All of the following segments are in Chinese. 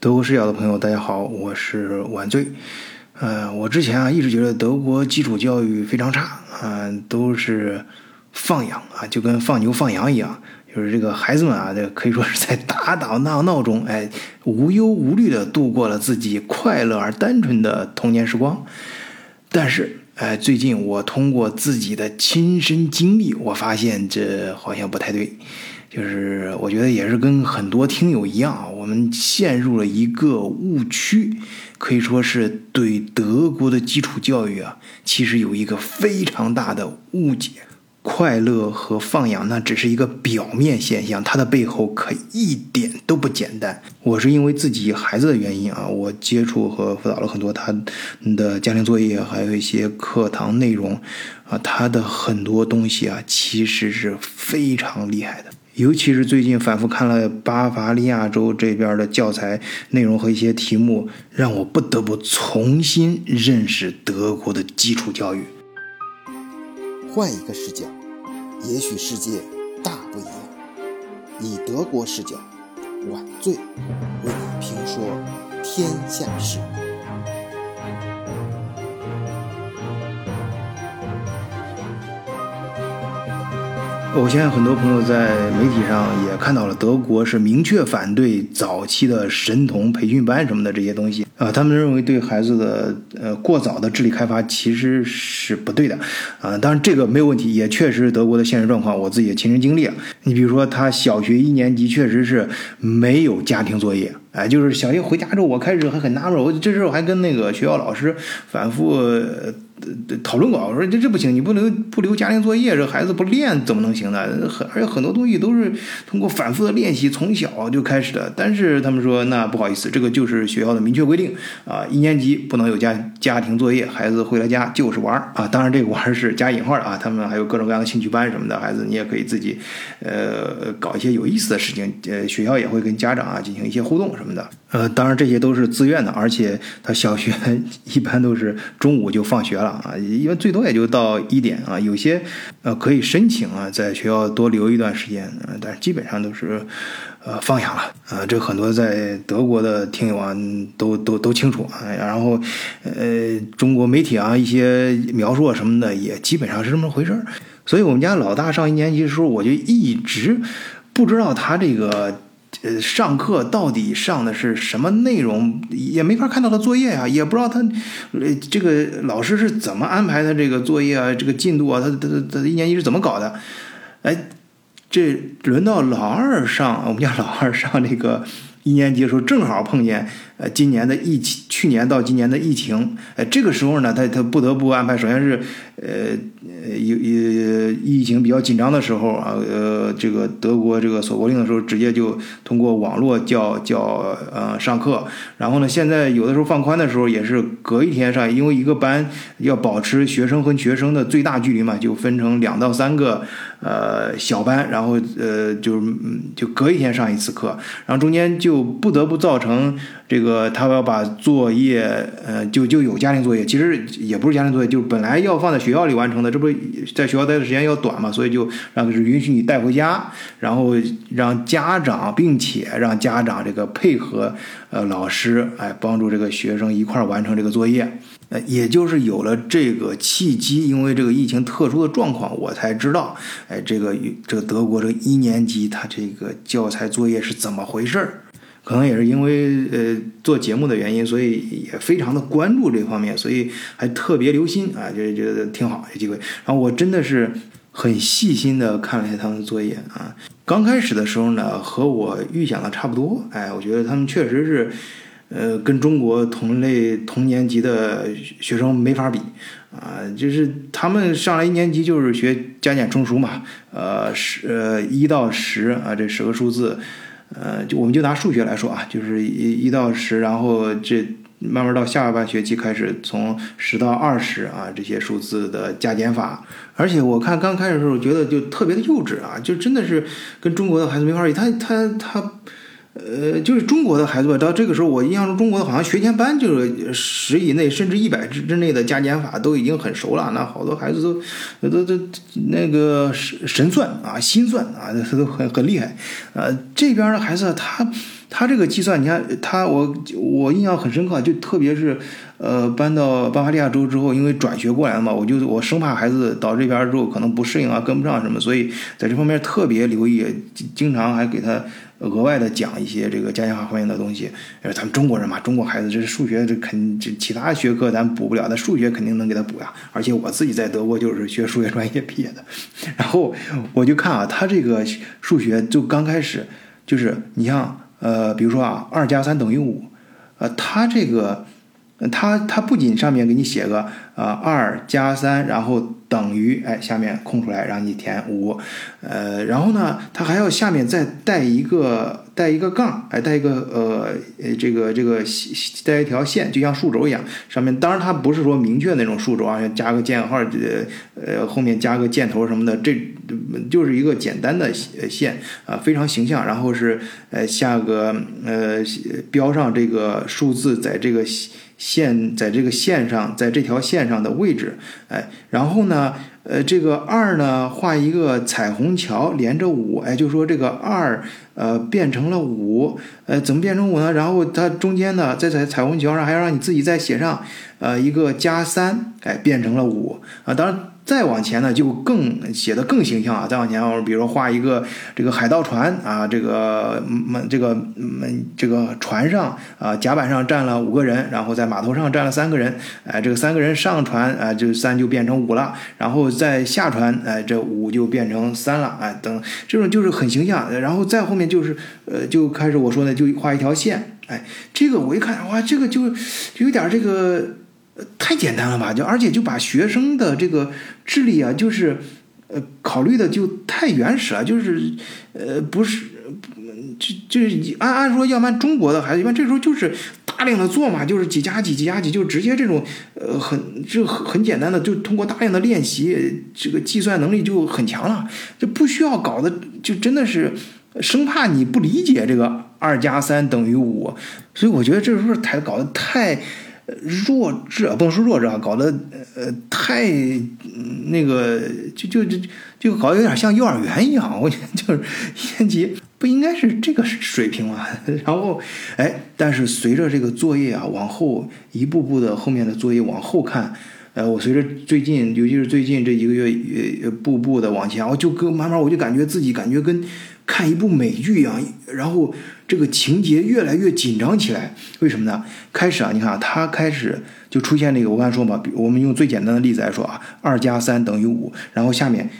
德国视角的朋友，大家好，我是晚醉。呃，我之前啊一直觉得德国基础教育非常差，啊，都是放养啊，就跟放牛放羊一样，就是这个孩子们啊，这可以说是在打打闹闹中，哎，无忧无虑的度过了自己快乐而单纯的童年时光。但是，哎，最近我通过自己的亲身经历，我发现这好像不太对。就是我觉得也是跟很多听友一样啊，我们陷入了一个误区，可以说是对德国的基础教育啊，其实有一个非常大的误解。快乐和放养那只是一个表面现象，它的背后可一点都不简单。我是因为自己孩子的原因啊，我接触和辅导了很多他的家庭作业，还有一些课堂内容啊，他的很多东西啊，其实是非常厉害的。尤其是最近反复看了巴伐利亚州这边的教材内容和一些题目，让我不得不重新认识德国的基础教育。换一个视角，也许世界大不一样。以德国视角，晚醉为你评说天下事。我相信很多朋友在媒体上也看到了，德国是明确反对早期的神童培训班什么的这些东西啊，他们认为对孩子的呃过早的智力开发其实是不对的啊。当然这个没有问题，也确实是德国的现实状况，我自己的亲身经历啊。你比如说，他小学一年级确实是没有家庭作业。哎，就是小学回家之后，我开始还很纳闷，我这时候还跟那个学校老师反复讨论过，我说这这不行，你不能不留家庭作业，这孩子不练怎么能行呢？很而且很多东西都是通过反复的练习，从小就开始的。但是他们说，那不好意思，这个就是学校的明确规定啊，一年级不能有家家庭作业，孩子回了家就是玩啊。当然这个玩是加引号的啊，他们还有各种各样的兴趣班什么的，孩子你也可以自己呃搞一些有意思的事情，呃，学校也会跟家长啊进行一些互动什么的。呃，当然这些都是自愿的，而且他小学 一般都是中午就放学了啊，因为最多也就到一点啊。有些呃可以申请啊，在学校多留一段时间，但是基本上都是呃放养了啊。这很多在德国的听友啊都都都清楚啊。然后呃，中国媒体啊一些描述啊什么的也基本上是这么回事儿。所以我们家老大上一年级的时候，我就一直不知道他这个。呃，上课到底上的是什么内容，也没法看到他作业啊，也不知道他，呃，这个老师是怎么安排他这个作业啊，这个进度啊，他他他他一年级是怎么搞的？哎，这轮到老二上，我们家老二上那个一年级的时候，正好碰见呃今年的疫情，去年到今年的疫情，呃，这个时候呢，他他不得不安排，首先是呃。有有疫情比较紧张的时候啊，呃，这个德国这个锁国令的时候，直接就通过网络叫叫呃上课。然后呢，现在有的时候放宽的时候，也是隔一天上，因为一个班要保持学生和学生的最大距离嘛，就分成两到三个呃小班，然后呃就是就隔一天上一次课，然后中间就不得不造成这个他要把作业呃就就有家庭作业，其实也不是家庭作业，就是本来要放在学校里完成的，这不。在学校待的时间要短嘛，所以就让是允许你带回家，然后让家长，并且让家长这个配合呃老师，哎，帮助这个学生一块完成这个作业。呃，也就是有了这个契机，因为这个疫情特殊的状况，我才知道，哎，这个这个德国这个一年级他这个教材作业是怎么回事儿。可能也是因为呃做节目的原因，所以也非常的关注这方面，所以还特别留心啊，觉得觉得挺好有机会。然后我真的是很细心的看了一下他们的作业啊。刚开始的时候呢，和我预想的差不多，哎，我觉得他们确实是呃跟中国同类同年级的学生没法比啊，就是他们上来一年级就是学加减乘除嘛，呃十呃一到十啊这十个数字。呃，就我们就拿数学来说啊，就是一一到十，然后这慢慢到下半学期开始从十到二十啊，这些数字的加减法。而且我看刚开始的时候觉得就特别的幼稚啊，就真的是跟中国的孩子没法比。他他他。呃，就是中国的孩子吧，到这个时候，我印象中中国的好像学前班就是十以内，甚至一百之之内的加减法都已经很熟了。那好多孩子都都都那个神神算啊，心算啊，他都很很厉害。呃，这边的孩子他他这个计算，你看他我我印象很深刻，就特别是呃搬到巴伐利亚州之后，因为转学过来嘛，我就我生怕孩子到这边之后可能不适应啊，跟不上什么，所以在这方面特别留意，经常还给他额外的讲一些这个家乡话方面的东西。呃，咱们中国人嘛，中国孩子这是数学这肯这其他学科咱补不了，但数学肯定能给他补呀。而且我自己在德国就是学数学专业毕业的，然后我就看啊，他这个数学就刚开始就是你像。呃，比如说啊，二加三等于五，呃，他这个，它它不仅上面给你写个啊二加三，然后等于哎下面空出来让你填五，呃，然后呢，它还要下面再带一个。带一个杠，哎，带一个呃呃，这个这个带一条线，就像数轴一样。上面当然它不是说明确那种数轴啊，加个箭号，呃呃，后面加个箭头什么的，这就是一个简单的线啊，非常形象。然后是呃下个呃标上这个数字，在这个线在这个线上，在这条线上的位置，哎，然后呢。呃，这个二呢，画一个彩虹桥连着五，哎，就说这个二，呃，变成了五，呃，怎么变成五呢？然后它中间呢，在彩彩虹桥上还要让你自己再写上，呃，一个加三，哎，变成了五，啊，当然。再往前呢，就更写的更形象啊！再往前，我比如说画一个这个海盗船啊，这个门这个门这个船上啊，甲板上站了五个人，然后在码头上站了三个人，哎，这个三个人上船啊，就三就变成五了，然后再下船，哎，这五就变成三了，哎，等这种就是很形象。然后再后面就是呃，就开始我说的，就画一条线，哎，这个我一看，哇，这个就就有点这个。太简单了吧？就而且就把学生的这个智力啊，就是呃考虑的就太原始了，就是呃不是，就就是按按说，要不然中国的孩子一般这时候就是大量的做嘛，就是几加几几加几，就直接这种呃很就很很简单的，就通过大量的练习，这个计算能力就很强了，就不需要搞的，就真的是生怕你不理解这个二加三等于五，所以我觉得这时候太搞得太。弱智啊，不能说弱智啊，搞得呃太那个，就就就就搞得有点像幼儿园一样。我觉得就是一年级不应该是这个水平嘛。然后哎，但是随着这个作业啊往后一步步的后面的作业往后看，呃，我随着最近，尤其是最近这一个月，呃，步步的往前，我就跟慢慢我就感觉自己感觉跟。看一部美剧一样，然后这个情节越来越紧张起来。为什么呢？开始啊，你看啊，他开始就出现那个，我刚才说嘛，我们用最简单的例子来说啊，二加三等于五，然后下面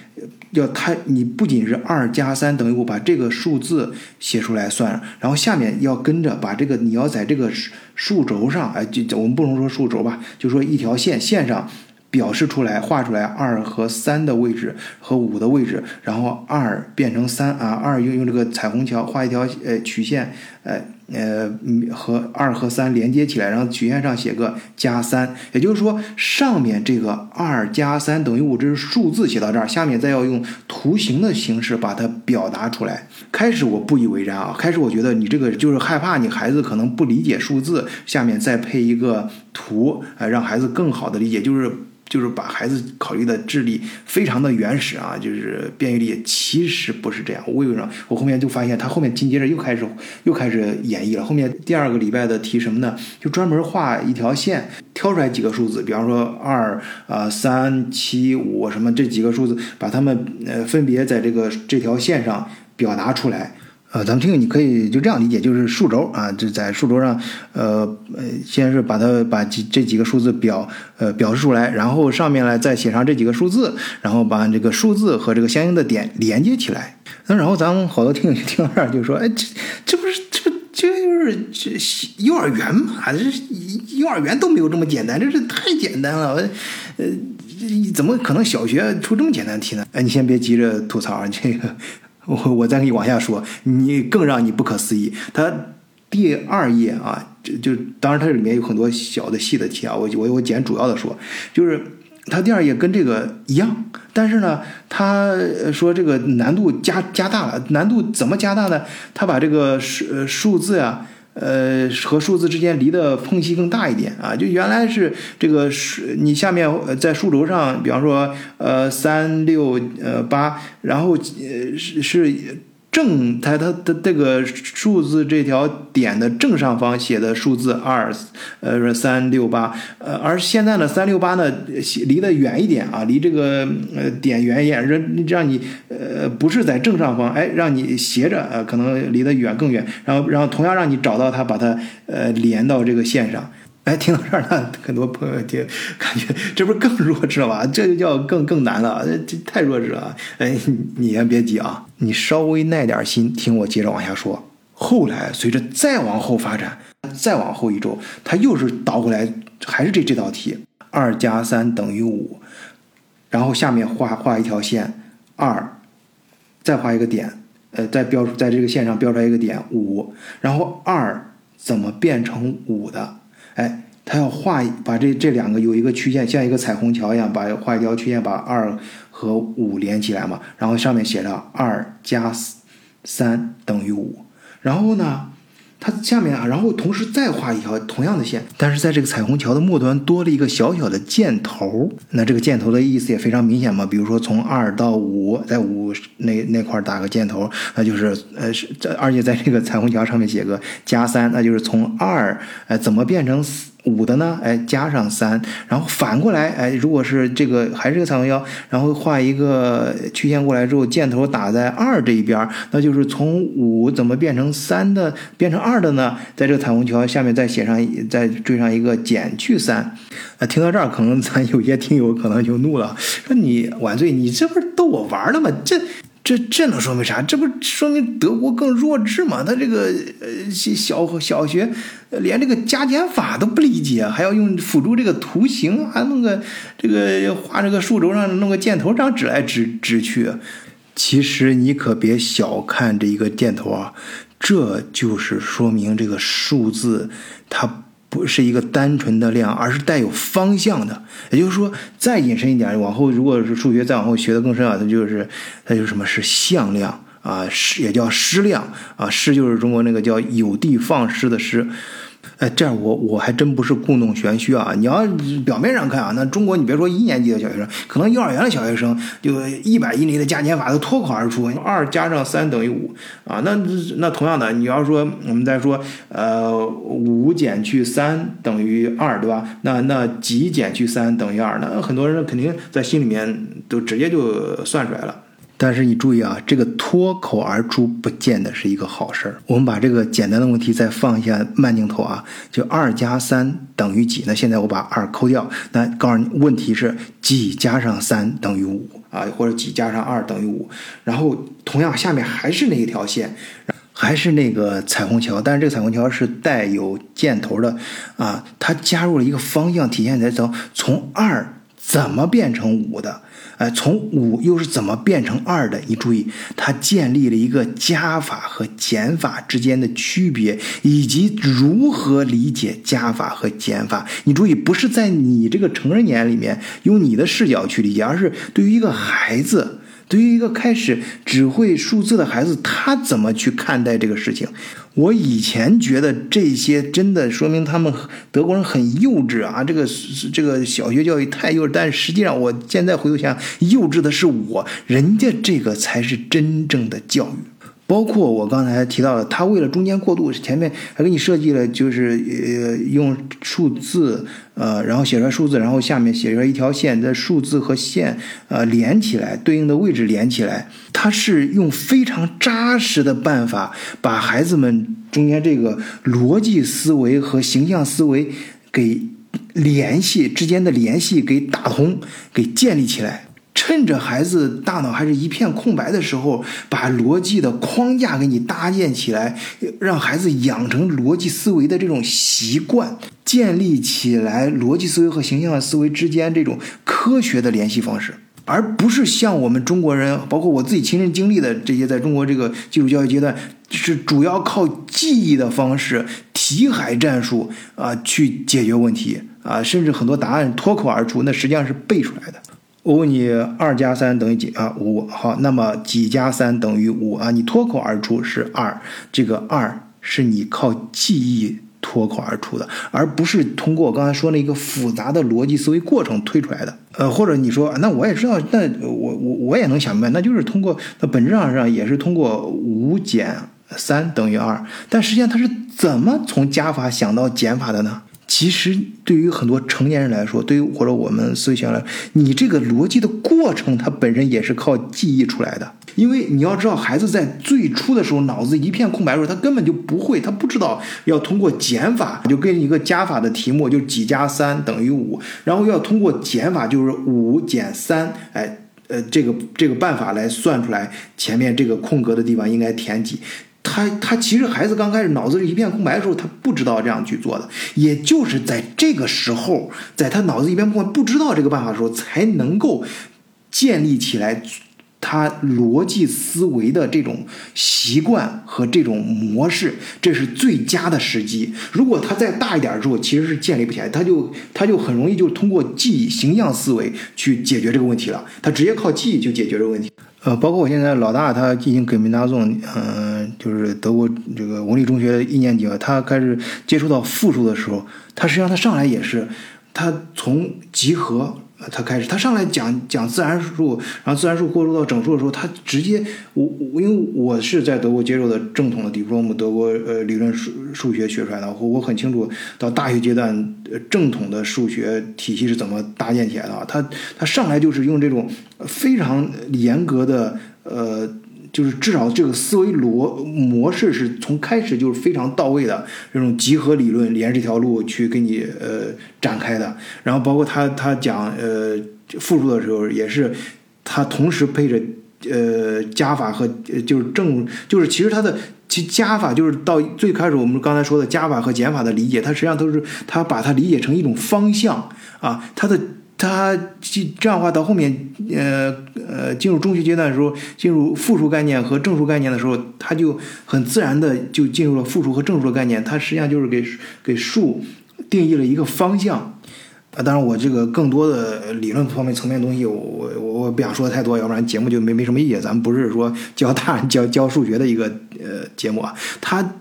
要他，你不仅是二加三等于五，把这个数字写出来算，然后下面要跟着把这个你要在这个数轴上，哎，就我们不能说数轴吧，就说一条线线上。表示出来，画出来二和三的位置和五的位置，然后二变成三啊，二用用这个彩虹桥画一条呃曲线，呃呃和二和三连接起来，然后曲线上写个加三，也就是说上面这个二加三等于五，这是数字写到这儿，下面再要用图形的形式把它表达出来。开始我不以为然啊，开始我觉得你这个就是害怕你孩子可能不理解数字，下面再配一个图，呃让孩子更好的理解，就是。就是把孩子考虑的智力非常的原始啊，就是便于理解。其实不是这样，为什么？我后面就发现他后面紧接着又开始又开始演绎了。后面第二个礼拜的题什么呢？就专门画一条线，挑出来几个数字，比方说二啊、三、七、五什么这几个数字，把它们呃分别在这个这条线上表达出来。呃，咱们听友，你可以就这样理解，就是数轴啊，就在数轴上，呃呃，先是把它把几这几个数字表呃表示出来，然后上面呢再写上这几个数字，然后把这个数字和这个相应的点连接起来。那然后咱们好多听友听到这儿就说，哎，这这不是这这就是这幼儿园嘛？这幼儿园都没有这么简单，这是太简单了。呃，怎么可能小学出这么简单题呢？哎，你先别急着吐槽这个。我 我再给你往下说，你更让你不可思议。它第二页啊，就就当然它这里面有很多小的细的题啊，我我我简主要的说，就是它第二页跟这个一样，但是呢，他说这个难度加加大了，难度怎么加大呢？他把这个数数字呀。呃，和数字之间离的缝隙更大一点啊，就原来是这个数，你下面在数轴上，比方说呃三六呃八，然后呃是是。正它它的这个数字这条点的正上方写的数字二，呃三六八，呃而现在呢三六八呢离得远一点啊，离这个呃点远一点，让让你呃不是在正上方，哎让你斜着呃可能离得远更远，然后然后同样让你找到它，把它呃连到这个线上。哎，听到这儿呢，很多朋友听感觉这不是更弱智了吧？这就叫更更难了，这太弱智了。哎，你先别急啊，你稍微耐点心，听我接着往下说。后来随着再往后发展，再往后一周，他又是倒回来，还是这这道题：二加三等于五，然后下面画画一条线，二，再画一个点，呃，再标出在这个线上标出来一个点五，然后二怎么变成五的？哎，他要画把这这两个有一个曲线，像一个彩虹桥一样，把画一条曲线，把二和五连起来嘛。然后上面写着二加三等于五。然后呢？它下面啊，然后同时再画一条同样的线，但是在这个彩虹桥的末端多了一个小小的箭头。那这个箭头的意思也非常明显嘛，比如说从二到五，在五那那块打个箭头，那就是呃是这，而且在这个彩虹桥上面写个加三，那就是从二呃怎么变成四五的呢？哎，加上三，然后反过来，哎，如果是这个还是个彩虹桥，然后画一个曲线过来之后，箭头打在二这一边，那就是从五怎么变成三的，变成二的呢？在这个彩虹桥下面再写上，再缀上一个减去三。啊，听到这儿，可能咱有些听友可能就怒了，说你晚醉，你这不是逗我玩呢吗？这。这这能说明啥？这不说明德国更弱智吗？他这个呃小小学连这个加减法都不理解，还要用辅助这个图形，还弄个这个画这个数轴上弄个箭头这样指来指指去。其实你可别小看这一个箭头啊，这就是说明这个数字它。不是一个单纯的量，而是带有方向的。也就是说，再引申一点，往后如果是数学再往后学的更深啊，它就是它就是什么是向量啊，矢也叫矢量啊，矢就是中国那个叫有的放矢的矢。哎，这样我我还真不是故弄玄虚啊！你要表面上看啊，那中国你别说一年级的小学生，可能幼儿园的小学生就一百以内的加减法都脱口而出，二加上三等于五啊。那那同样的，你要说我们再说，呃，五减去三等于二，对吧？那那几减去三等于二？那很多人肯定在心里面都直接就算出来了。但是你注意啊，这个脱口而出不见得是一个好事儿。我们把这个简单的问题再放一下慢镜头啊，就二加三等于几？那现在我把二抠掉，那告诉你问题是几加上三等于五啊，或者几加上二等于五。然后同样下面还是那一条线，还是那个彩虹桥，但是这个彩虹桥是带有箭头的啊，它加入了一个方向，体现在从从二怎么变成五的。哎，从五又是怎么变成二的？你注意，它建立了一个加法和减法之间的区别，以及如何理解加法和减法。你注意，不是在你这个成人眼里面用你的视角去理解，而是对于一个孩子，对于一个开始只会数字的孩子，他怎么去看待这个事情？我以前觉得这些真的说明他们德国人很幼稚啊，这个这个小学教育太幼稚。但实际上，我现在回头想，幼稚的是我，人家这个才是真正的教育。包括我刚才提到的，他为了中间过渡，前面还给你设计了，就是呃用数字，呃然后写出来数字，然后下面写出来一条线，在数字和线呃连起来，对应的位置连起来，他是用非常扎实的办法，把孩子们中间这个逻辑思维和形象思维给联系之间的联系给打通，给建立起来。趁着孩子大脑还是一片空白的时候，把逻辑的框架给你搭建起来，让孩子养成逻辑思维的这种习惯，建立起来逻辑思维和形象思维之间这种科学的联系方式，而不是像我们中国人，包括我自己亲身经历的这些，在中国这个基础教育阶段，是主要靠记忆的方式、题海战术啊去解决问题啊，甚至很多答案脱口而出，那实际上是背出来的。我问你，二加三等于几啊？五。好，那么几加三等于五啊？你脱口而出是二，这个二是你靠记忆。脱口而出的，而不是通过我刚才说那一个复杂的逻辑思维过程推出来的。呃，或者你说，那我也知道，那我我我也能想明白，那就是通过，那本质上上也是通过五减三等于二，但实际上他是怎么从加法想到减法的呢？其实对于很多成年人来说，对于或者我们思维学来，你这个逻辑的过程，它本身也是靠记忆出来的。因为你要知道，孩子在最初的时候脑子一片空白的时候，他根本就不会，他不知道要通过减法，就跟一个加法的题目，就几加三等于五，然后要通过减法，就是五减三，哎，呃，这个这个办法来算出来前面这个空格的地方应该填几。他他其实孩子刚开始脑子里一片空白的时候，他不知道这样去做的，也就是在这个时候，在他脑子一片空白不知道这个办法的时候，才能够建立起来他逻辑思维的这种习惯和这种模式，这是最佳的时机。如果他再大一点的时候，其实是建立不起来，他就他就很容易就通过记忆形象思维去解决这个问题了，他直接靠记忆就解决这个问题。呃，包括我现在老大他进行给门大众，嗯，就是德国这个文理中学一年级啊，他开始接触到复数的时候，他实际上他上来也是，他从集合。他开始，他上来讲讲自然数，然后自然数过渡到整数的时候，他直接我我因为我是在德国接受的正统的 diplom 德国呃理论数数学学出来的，我我很清楚到大学阶段正统的数学体系是怎么搭建起来的。他他上来就是用这种非常严格的呃。就是至少这个思维逻模式是从开始就是非常到位的这种集合理论连这条路去给你呃展开的，然后包括他他讲呃复数的时候也是他同时配着呃加法和就是正就是其实他的其加法就是到最开始我们刚才说的加法和减法的理解，它实际上都是他把它理解成一种方向啊，它的。他这这样的话，到后面，呃呃，进入中学阶段的时候，进入复数概念和正数概念的时候，他就很自然的就进入了复数和正数的概念。它实际上就是给给数定义了一个方向。啊，当然我这个更多的理论方面层面的东西，我我我不想说的太多，要不然节目就没没什么意义。咱们不是说教大人教教数学的一个呃节目啊。他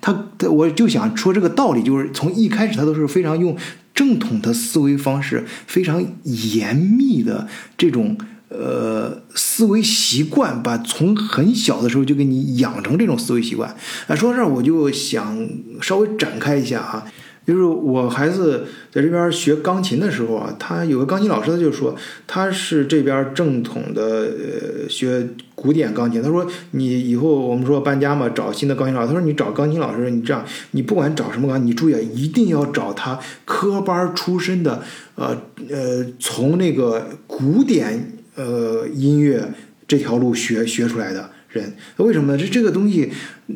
他他，我就想说这个道理，就是从一开始他都是非常用。正统的思维方式，非常严密的这种呃思维习惯，把从很小的时候就给你养成这种思维习惯。啊，说到这儿，我就想稍微展开一下啊。就是我孩子在这边学钢琴的时候啊，他有个钢琴老师，他就说他是这边正统的呃学古典钢琴。他说你以后我们说搬家嘛，找新的钢琴老师。他说你找钢琴老师，你这样你不管找什么钢，你注意啊，一定要找他科班出身的，呃呃，从那个古典呃音乐这条路学学出来的人。为什么呢？这这个东西，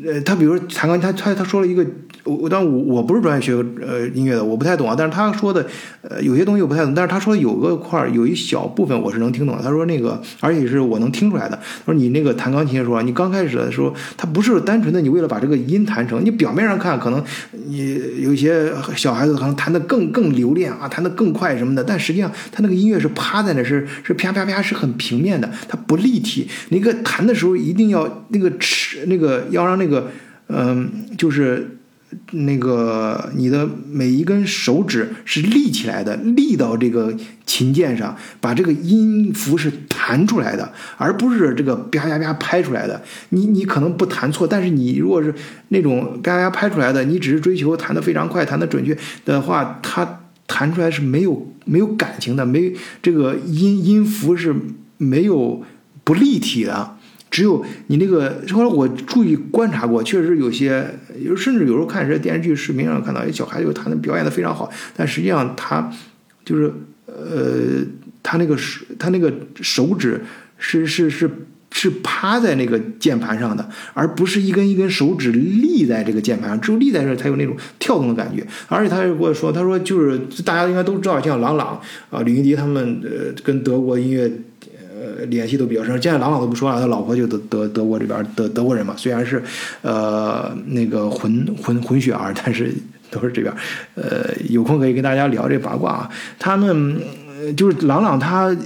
呃，他比如弹钢琴，他他他说了一个。我我当然我我不是专业学呃音乐的，我不太懂啊。但是他说的呃有些东西我不太懂，但是他说有个块儿有一小部分我是能听懂的。他说那个而且是我能听出来的。他说你那个弹钢琴的时候，你刚开始的时候，他不是单纯的你为了把这个音弹成，你表面上看可能你有一些小孩子可能弹得更更留恋啊，弹得更快什么的，但实际上他那个音乐是趴在那是是啪啪啪是很平面的，它不立体。那个弹的时候一定要那个尺那个要让那个嗯就是。那个你的每一根手指是立起来的，立到这个琴键上，把这个音符是弹出来的，而不是这个啪啪啪拍出来的。你你可能不弹错，但是你如果是那种啪啪拍出来的，你只是追求弹得非常快、弹得准确的话，它弹出来是没有没有感情的，没这个音音符是没有不立体的。只有你那个，后来我注意观察过，确实有些，有甚至有时候看这电视剧、视频上看到，一小孩子他能表演的非常好，但实际上他就是，呃，他那个手，他那个手指是是是是趴在那个键盘上的，而不是一根一根手指立在这个键盘上，只有立在这才有那种跳动的感觉。而且他又跟我说，他说就是大家应该都知道，像郎朗啊、李云迪他们，呃，跟德国音乐。联系都比较深。现在郎朗都不说了，他老婆就德德德国这边德德国人嘛，虽然是呃那个混混混血儿，但是都是这边。呃，有空可以跟大家聊这八卦啊。他们就是郎朗，他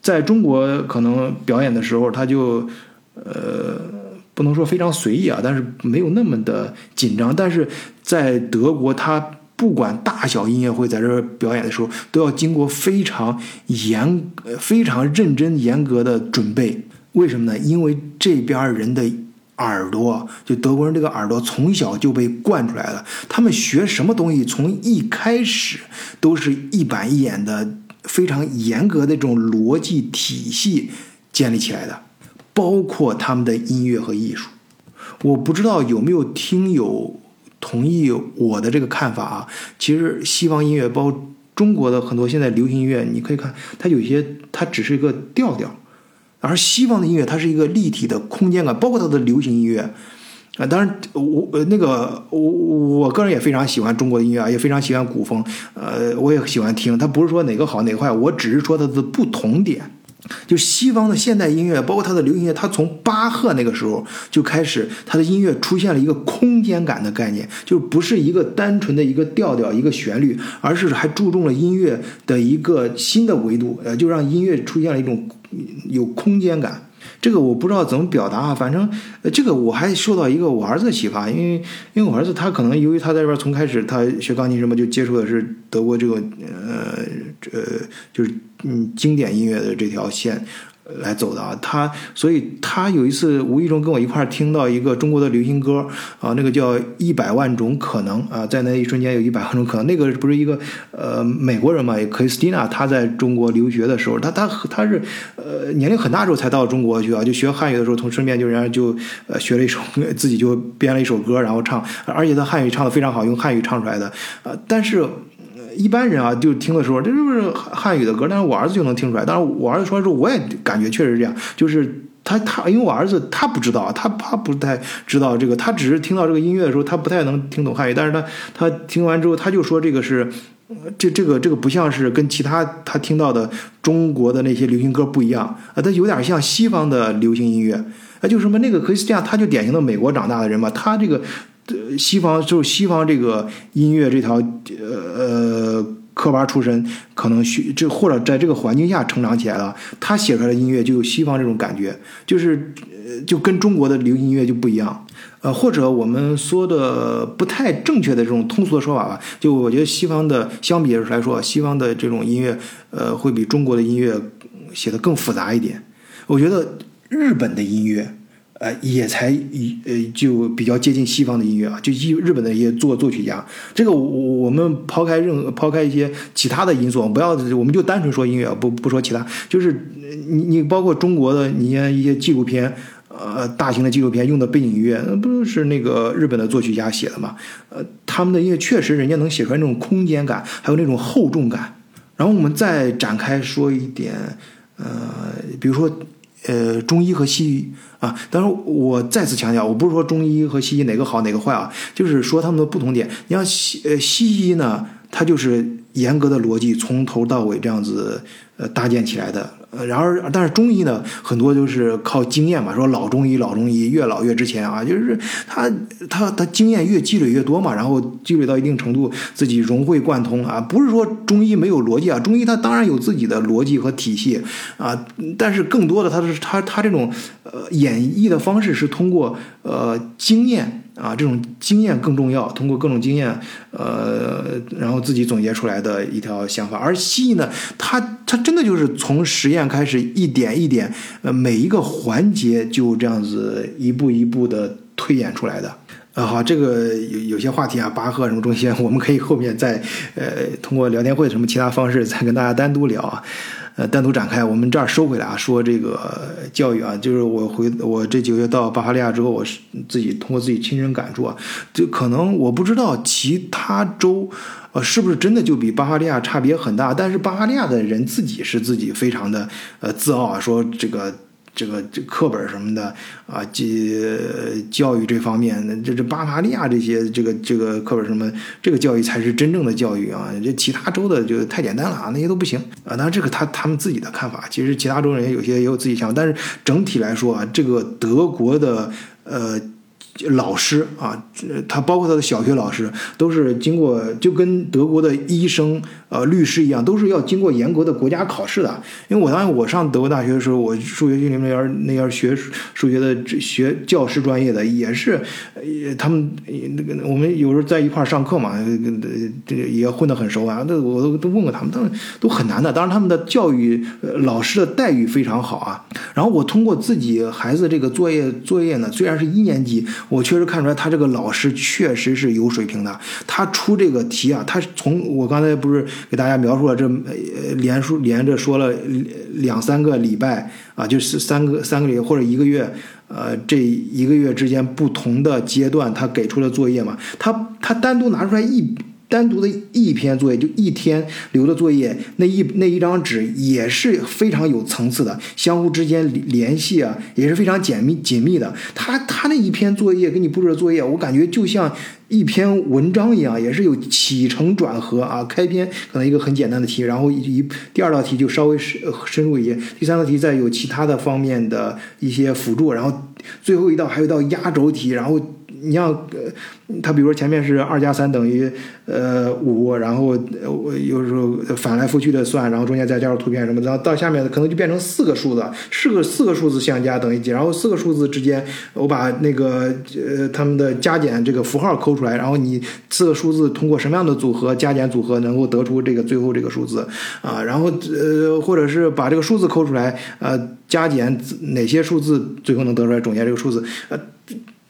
在中国可能表演的时候，他就呃不能说非常随意啊，但是没有那么的紧张。但是在德国，他不管大小音乐会在这儿表演的时候，都要经过非常严、非常认真、严格的准备。为什么呢？因为这边人的耳朵，就德国人这个耳朵从小就被惯出来了。他们学什么东西，从一开始都是一板一眼的，非常严格的这种逻辑体系建立起来的，包括他们的音乐和艺术。我不知道有没有听友同意我的这个看法啊？其实西方音乐，包中国的很多现在流行音乐，你可以看它有些它只是一个调调。而西方的音乐，它是一个立体的空间感，包括它的流行音乐，啊，当然我呃那个我我个人也非常喜欢中国的音乐啊，也非常喜欢古风，呃，我也喜欢听。它不是说哪个好哪个坏，我只是说它的不同点。就西方的现代音乐，包括它的流行音乐，它从巴赫那个时候就开始，它的音乐出现了一个空间感的概念，就不是一个单纯的一个调调、一个旋律，而是还注重了音乐的一个新的维度，呃，就让音乐出现了一种有空间感。这个我不知道怎么表达啊，反正这个我还受到一个我儿子的启发，因为因为我儿子他可能由于他在这边从开始他学钢琴什么就接触的是德国这个呃呃就是嗯经典音乐的这条线。来走的啊，他所以他有一次无意中跟我一块儿听到一个中国的流行歌啊，那个叫《一百万种可能》啊，在那一瞬间有一百万种可能。那个不是一个呃美国人嘛，克里斯蒂娜，他在中国留学的时候，他他他是呃年龄很大时候才到中国去啊，就学汉语的时候，从顺便就人家就呃学了一首，自己就编了一首歌，然后唱，而且他汉语唱的非常好，用汉语唱出来的啊，但是。一般人啊，就听的时候，这就是汉语的歌，但是我儿子就能听出来。当然，我儿子说的时候，我也感觉确实是这样。就是他他，因为我儿子他不知道，他他不太知道这个，他只是听到这个音乐的时候，他不太能听懂汉语。但是他他听完之后，他就说这个是，这这个这个不像是跟其他他听到的中国的那些流行歌不一样啊，他有点像西方的流行音乐啊，就什么那个可以是这样，他就典型的美国长大的人嘛，他这个。西方就是西方这个音乐这条呃呃科班出身，可能学这或者在这个环境下成长起来了，他写出来的音乐就有西方这种感觉，就是就跟中国的流行音乐就不一样，呃或者我们说的不太正确的这种通俗的说法吧，就我觉得西方的相比来说，西方的这种音乐呃会比中国的音乐写的更复杂一点，我觉得日本的音乐。呃，也才一呃，就比较接近西方的音乐啊，就日日本的一些作作曲家。这个我我们抛开任抛开一些其他的因素，不要我们就单纯说音乐，不不说其他。就是你你包括中国的，你像一些纪录片，呃，大型的纪录片用的背景音乐，那不是那个日本的作曲家写的嘛？呃，他们的音乐确实人家能写出来那种空间感，还有那种厚重感。然后我们再展开说一点，呃，比如说。呃，中医和西医啊，当然我再次强调，我不是说中医和西医哪个好哪个坏啊，就是说他们的不同点。你像西呃西医呢，它就是严格的逻辑，从头到尾这样子呃搭建起来的。呃，然而，但是中医呢，很多就是靠经验嘛，说老中医，老中医越老越值钱啊，就是他他他经验越积累越多嘛，然后积累到一定程度，自己融会贯通啊，不是说中医没有逻辑啊，中医它当然有自己的逻辑和体系啊，但是更多的它是他他这种呃演绎的方式是通过呃经验。啊，这种经验更重要。通过各种经验，呃，然后自己总结出来的一条想法。而西医呢，它它真的就是从实验开始，一点一点，呃，每一个环节就这样子一步一步的推演出来的。啊，好，这个有有些话题啊，巴赫什么中心，我们可以后面再呃通过聊天会什么其他方式再跟大家单独聊啊。呃，单独展开，我们这儿收回来啊，说这个教育啊，就是我回我这几个月到巴伐利亚之后，我是自己通过自己亲身感触啊，就可能我不知道其他州，呃，是不是真的就比巴伐利亚差别很大，但是巴伐利亚的人自己是自己非常的呃自傲啊，说这个。这个这课本什么的啊，教教育这方面，这这巴伐利亚这些这个这个课本什么，这个教育才是真正的教育啊！这其他州的就太简单了啊，那些都不行啊。当然，这个他他们自己的看法，其实其他州人有些也有自己想法，但是整体来说啊，这个德国的呃老师啊，他包括他的小学老师，都是经过就跟德国的医生、呃律师一样，都是要经过严格的国家考试的。因为我当时我上德国大学的时候，我数学系里面那边那边学数学的学教师专业的，也是，他们那个我们有时候在一块上课嘛，这个也混得很熟啊。那我都都问过他们，他们都很难的。当然他们的教育呃老师的待遇非常好啊。然后我通过自己孩子这个作业作业呢，虽然是一年级。我确实看出来，他这个老师确实是有水平的。他出这个题啊，他从我刚才不是给大家描述了这连说连着说了两三个礼拜啊，就是三个三个礼或者一个月，呃，这一个月之间不同的阶段，他给出的作业嘛，他他单独拿出来一。单独的一篇作业，就一天留的作业，那一那一张纸也是非常有层次的，相互之间联系啊，也是非常紧密紧密的。他他那一篇作业给你布置的作业，我感觉就像一篇文章一样，也是有起承转合啊。开篇可能一个很简单的题，然后一第二道题就稍微深深入一些，第三道题再有其他的方面的一些辅助，然后最后一道还有一道压轴题，然后。你像，呃，它比如说前面是二加三等于呃五，然后我有时候反来覆去的算，然后中间再加入图片什么，然后到下面可能就变成四个数字，四个四个数字相加等于几，然后四个数字之间我把那个呃他们的加减这个符号抠出来，然后你四个数字通过什么样的组合加减组合能够得出这个最后这个数字啊，然后呃或者是把这个数字抠出来，呃加减哪些数字最后能得出来总结这个数字，呃。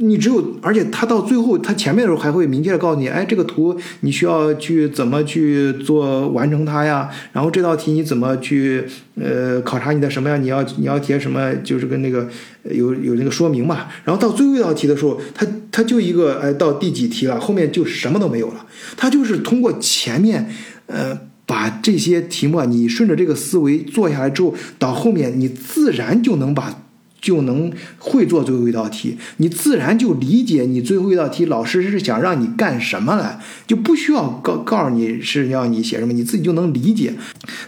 你只有，而且他到最后，他前面的时候还会明确的告诉你，哎，这个图你需要去怎么去做完成它呀？然后这道题你怎么去呃考察你的什么呀？你要你要填什么？就是跟那个有有那个说明嘛。然后到最后一道题的时候，他他就一个哎到第几题了，后面就什么都没有了。他就是通过前面呃把这些题目啊，你顺着这个思维做下来之后，到后面你自然就能把。就能会做最后一道题，你自然就理解你最后一道题老师是想让你干什么来，就不需要告告诉你是要你写什么，你自己就能理解。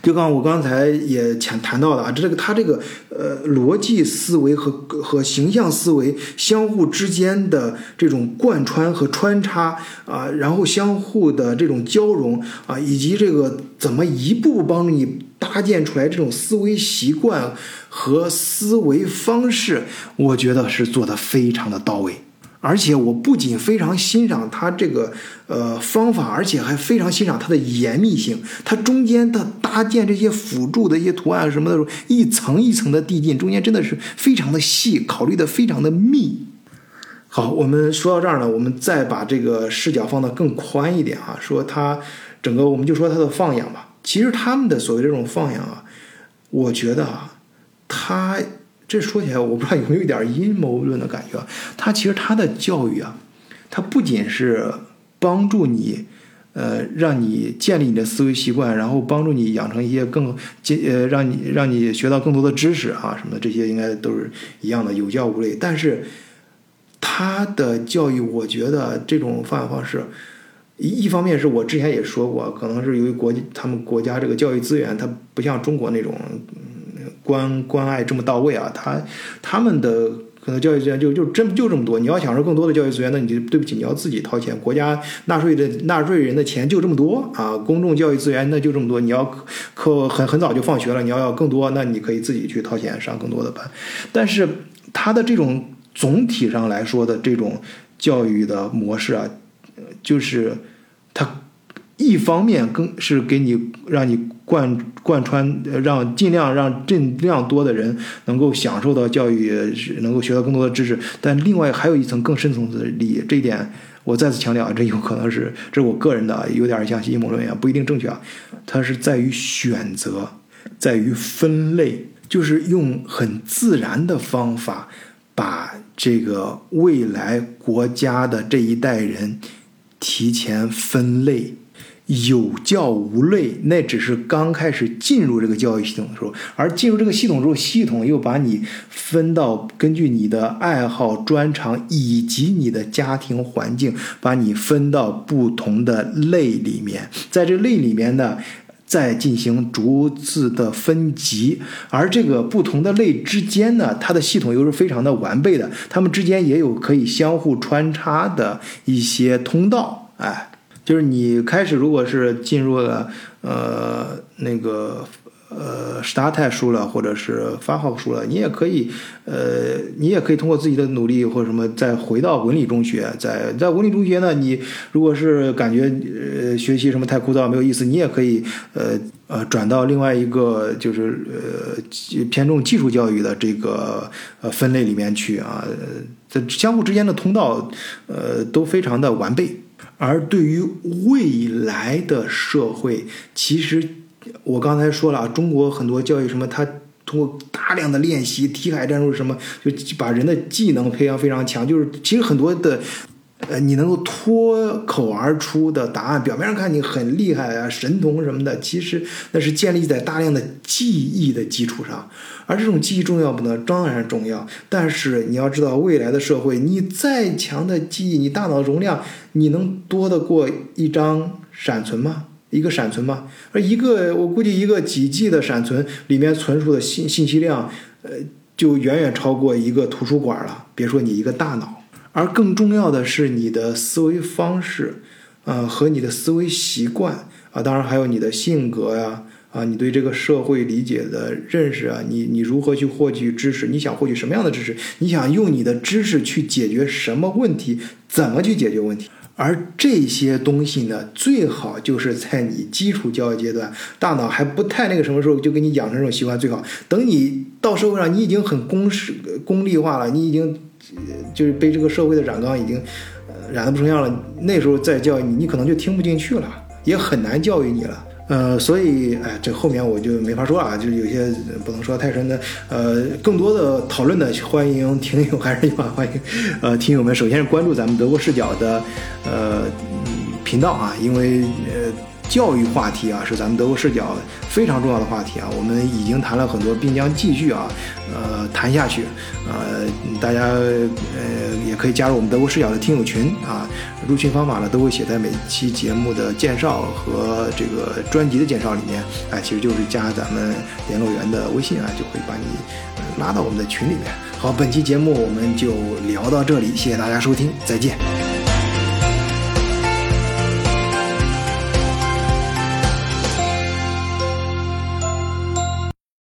就刚我刚才也谈谈到的啊，这个他这个呃逻辑思维和和形象思维相互之间的这种贯穿和穿插啊，然后相互的这种交融啊，以及这个怎么一步步帮助你。搭建出来这种思维习惯和思维方式，我觉得是做的非常的到位。而且我不仅非常欣赏他这个呃方法，而且还非常欣赏它的严密性。它中间的搭建这些辅助的一些图案什么的，一层一层的递进，中间真的是非常的细，考虑的非常的密。好，我们说到这儿呢，我们再把这个视角放得更宽一点啊，说它整个我们就说它的放养吧。其实他们的所谓这种放养啊，我觉得啊，他这说起来我不知道有没有一点阴谋论的感觉。他其实他的教育啊，他不仅是帮助你，呃，让你建立你的思维习惯，然后帮助你养成一些更呃，让你让你学到更多的知识啊什么的，这些应该都是一样的，有教无类。但是他的教育，我觉得这种放养方式。一一方面是我之前也说过，可能是由于国他们国家这个教育资源，它不像中国那种关关爱这么到位啊。他他们的可能教育资源就就真就这么多。你要享受更多的教育资源，那你就对不起，你要自己掏钱。国家纳税的纳税人的钱就这么多啊，公众教育资源那就这么多。你要可很很早就放学了，你要要更多，那你可以自己去掏钱上更多的班。但是他的这种总体上来说的这种教育的模式啊。就是他一方面更是给你让你贯贯穿，让尽量让尽量多的人能够享受到教育，能够学到更多的知识。但另外还有一层更深层次的利益，这一点我再次强调，这有可能是这是我个人的，有点像阴谋论一样，不一定正确啊。它是在于选择，在于分类，就是用很自然的方法把这个未来国家的这一代人。提前分类，有教无类，那只是刚开始进入这个教育系统的时候。而进入这个系统之后，系统又把你分到根据你的爱好、专长以及你的家庭环境，把你分到不同的类里面。在这类里面呢，再进行逐字的分级，而这个不同的类之间呢，它的系统又是非常的完备的，它们之间也有可以相互穿插的一些通道。哎，就是你开始如果是进入了呃那个。呃，start 输了，或者是发号输了，你也可以，呃，你也可以通过自己的努力或者什么，再回到文理中学。在在文理中学呢，你如果是感觉呃学习什么太枯燥没有意思，你也可以呃呃转到另外一个就是呃偏重技术教育的这个呃分类里面去啊。这相互之间的通道呃都非常的完备。而对于未来的社会，其实。我刚才说了，中国很多教育什么，他通过大量的练习，题海战术什么，就把人的技能培养非常强。就是其实很多的，呃，你能够脱口而出的答案，表面上看你很厉害啊，神童什么的，其实那是建立在大量的记忆的基础上。而这种记忆重要不呢？当然重要。但是你要知道，未来的社会，你再强的记忆，你大脑容量，你能多得过一张闪存吗？一个闪存嘛，而一个我估计一个几 G 的闪存里面存储的信信息量，呃，就远远超过一个图书馆了。别说你一个大脑，而更重要的是你的思维方式，啊，和你的思维习惯啊，当然还有你的性格呀，啊，你对这个社会理解的认识啊，你你如何去获取知识？你想获取什么样的知识？你想用你的知识去解决什么问题？怎么去解决问题？而这些东西呢，最好就是在你基础教育阶段，大脑还不太那个什么时候，就给你养成这种习惯最好。等你到社会上，你已经很公式功利化了，你已经就是被这个社会的染缸已经染得不成样了，那时候再教育你，你可能就听不进去了，也很难教育你了。呃，所以，哎，这后面我就没法说了啊，就是有些不能说太深的。呃，更多的讨论呢，欢迎听友还是欢迎，呃，听友们首先是关注咱们德国视角的，呃，频道啊，因为呃。教育话题啊，是咱们德国视角非常重要的话题啊。我们已经谈了很多，并将继续啊，呃，谈下去。呃，大家呃也可以加入我们德国视角的听友群啊。入群方法呢，都会写在每期节目的介绍和这个专辑的介绍里面。哎，其实就是加咱们联络员的微信啊，就会把你拉到我们的群里面。好，本期节目我们就聊到这里，谢谢大家收听，再见。